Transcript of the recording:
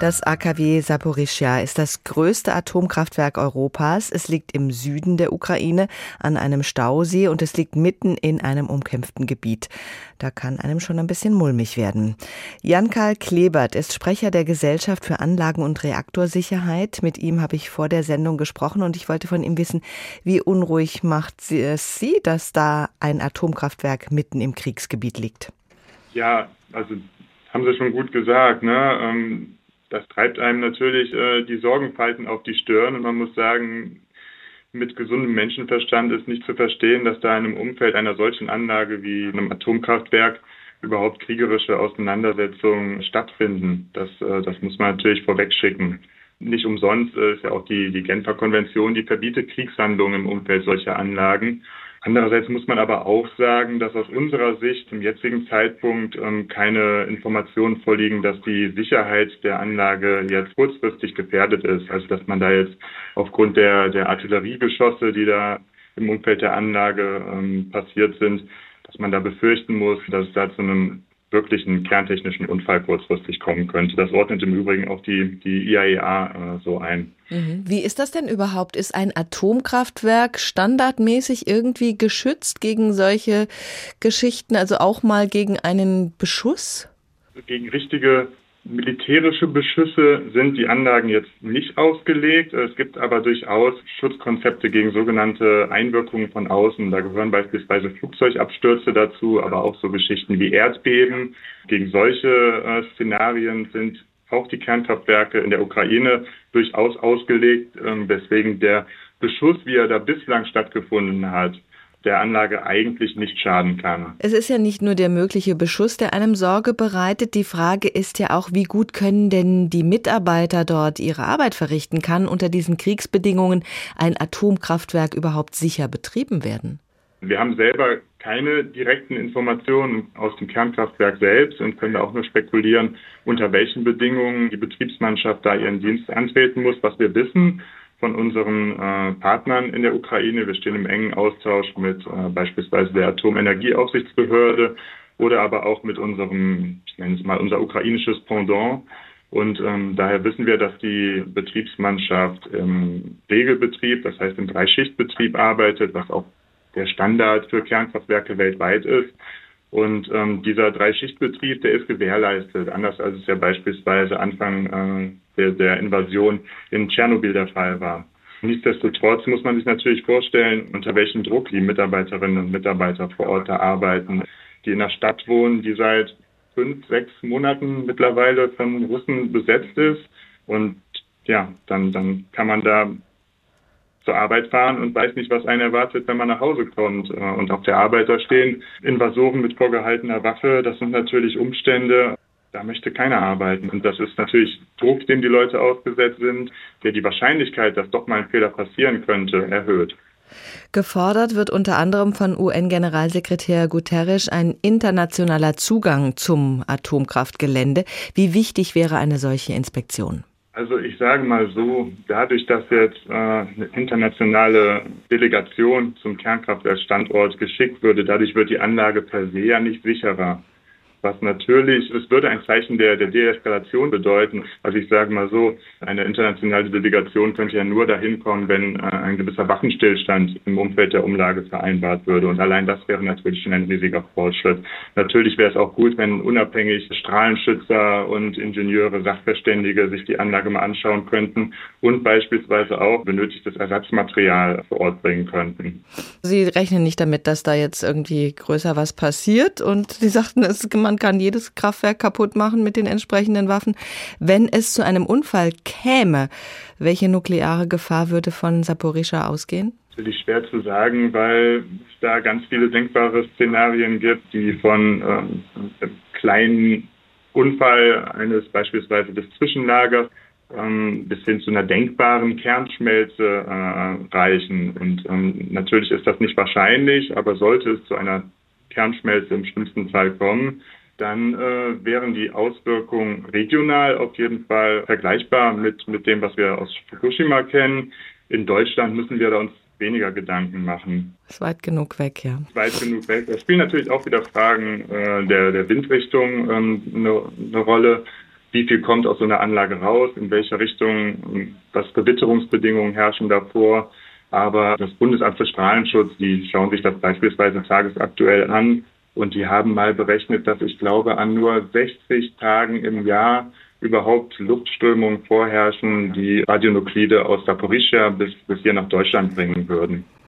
Das AKW Saporischja ist das größte Atomkraftwerk Europas. Es liegt im Süden der Ukraine an einem Stausee und es liegt mitten in einem umkämpften Gebiet. Da kann einem schon ein bisschen mulmig werden. Jan-Karl Klebert ist Sprecher der Gesellschaft für Anlagen- und Reaktorsicherheit. Mit ihm habe ich vor der Sendung gesprochen und ich wollte von ihm wissen, wie unruhig macht es Sie, dass da ein Atomkraftwerk mitten im Kriegsgebiet liegt? Ja, also haben Sie schon gut gesagt. Ne? Ähm, das treibt einem natürlich äh, die Sorgenfalten auf die Stirn und man muss sagen, mit gesundem Menschenverstand ist nicht zu verstehen, dass da in einem Umfeld einer solchen Anlage wie einem Atomkraftwerk überhaupt kriegerische Auseinandersetzungen stattfinden. Das, äh, das muss man natürlich vorwegschicken. Nicht umsonst äh, ist ja auch die, die Genfer Konvention, die verbietet Kriegshandlungen im Umfeld solcher Anlagen. Andererseits muss man aber auch sagen, dass aus unserer Sicht zum jetzigen Zeitpunkt ähm, keine Informationen vorliegen, dass die Sicherheit der Anlage jetzt kurzfristig gefährdet ist. Also dass man da jetzt aufgrund der, der Artilleriegeschosse, die da im Umfeld der Anlage ähm, passiert sind, dass man da befürchten muss, dass es da zu einem wirklich einen kerntechnischen Unfall kurzfristig kommen könnte. Das ordnet im Übrigen auch die, die IAEA äh, so ein. Mhm. Wie ist das denn überhaupt? Ist ein Atomkraftwerk standardmäßig irgendwie geschützt gegen solche Geschichten, also auch mal gegen einen Beschuss? Gegen richtige militärische Beschüsse sind die Anlagen jetzt nicht ausgelegt. Es gibt aber durchaus Schutzkonzepte gegen sogenannte Einwirkungen von außen. Da gehören beispielsweise Flugzeugabstürze dazu, aber auch so Geschichten wie Erdbeben. Gegen solche äh, Szenarien sind auch die Kernkraftwerke in der Ukraine durchaus ausgelegt, äh, weswegen der Beschuss, wie er da bislang stattgefunden hat, der Anlage eigentlich nicht schaden kann. Es ist ja nicht nur der mögliche Beschuss, der einem Sorge bereitet. Die Frage ist ja auch, wie gut können denn die Mitarbeiter dort ihre Arbeit verrichten? Kann unter diesen Kriegsbedingungen ein Atomkraftwerk überhaupt sicher betrieben werden? Wir haben selber keine direkten Informationen aus dem Kernkraftwerk selbst und können da auch nur spekulieren, unter welchen Bedingungen die Betriebsmannschaft da ihren Dienst antreten muss. Was wir wissen, von unseren äh, Partnern in der Ukraine. Wir stehen im engen Austausch mit äh, beispielsweise der Atomenergieaufsichtsbehörde oder aber auch mit unserem, ich nenne es mal unser ukrainisches Pendant. Und ähm, daher wissen wir, dass die Betriebsmannschaft im Regelbetrieb, das heißt im Dreischichtbetrieb arbeitet, was auch der Standard für Kernkraftwerke weltweit ist. Und ähm, dieser Dreischichtbetrieb, der ist gewährleistet, anders als es ja beispielsweise Anfang äh, der, der Invasion in Tschernobyl der Fall war. Nichtsdestotrotz muss man sich natürlich vorstellen, unter welchem Druck die Mitarbeiterinnen und Mitarbeiter vor Ort da arbeiten, die in einer Stadt wohnen, die seit fünf, sechs Monaten mittlerweile von Russen besetzt ist. Und ja, dann, dann kann man da zur Arbeit fahren und weiß nicht, was einen erwartet, wenn man nach Hause kommt. Äh, und auf der Arbeit da stehen Invasoren mit vorgehaltener Waffe. Das sind natürlich Umstände, da möchte keiner arbeiten. Und das ist natürlich Druck, dem die Leute ausgesetzt sind, der die Wahrscheinlichkeit, dass doch mal ein Fehler passieren könnte, erhöht. Gefordert wird unter anderem von UN-Generalsekretär Guterres ein internationaler Zugang zum Atomkraftgelände. Wie wichtig wäre eine solche Inspektion? Also ich sage mal so, dadurch, dass jetzt äh, eine internationale Delegation zum Kernkraftwerkstandort geschickt würde, dadurch wird die Anlage per se ja nicht sicherer was natürlich, es würde ein Zeichen der, der Deeskalation bedeuten. Also ich sage mal so, eine internationale Delegation könnte ja nur dahin kommen, wenn äh, ein gewisser Waffenstillstand im Umfeld der Umlage vereinbart würde. Und allein das wäre natürlich schon ein riesiger Fortschritt. Natürlich wäre es auch gut, wenn unabhängig Strahlenschützer und Ingenieure, Sachverständige sich die Anlage mal anschauen könnten und beispielsweise auch benötigtes Ersatzmaterial vor Ort bringen könnten. Sie rechnen nicht damit, dass da jetzt irgendwie größer was passiert und Sie sagten, es ist man kann jedes Kraftwerk kaputt machen mit den entsprechenden Waffen. Wenn es zu einem Unfall käme, welche nukleare Gefahr würde von Saporischa ausgehen? Natürlich schwer zu sagen, weil es da ganz viele denkbare Szenarien gibt, die von ähm, einem kleinen Unfall eines beispielsweise des Zwischenlagers ähm, bis hin zu einer denkbaren Kernschmelze äh, reichen. Und ähm, natürlich ist das nicht wahrscheinlich, aber sollte es zu einer Kernschmelze im schlimmsten Fall kommen, dann äh, wären die Auswirkungen regional auf jeden Fall vergleichbar mit, mit dem, was wir aus Fukushima kennen. In Deutschland müssen wir da uns weniger Gedanken machen. Ist weit genug weg, ja. Ist weit genug weg. Es spielen natürlich auch wieder Fragen äh, der, der Windrichtung ähm, eine, eine Rolle. wie viel kommt aus so einer Anlage raus, in welcher Richtung, was für Witterungsbedingungen herrschen davor. Aber das Bundesamt für Strahlenschutz, die schauen sich das beispielsweise tagesaktuell an und die haben mal berechnet, dass ich glaube, an nur 60 Tagen im Jahr überhaupt Luftströmungen vorherrschen, die Radionuklide aus Saporischia bis, bis hier nach Deutschland bringen würden.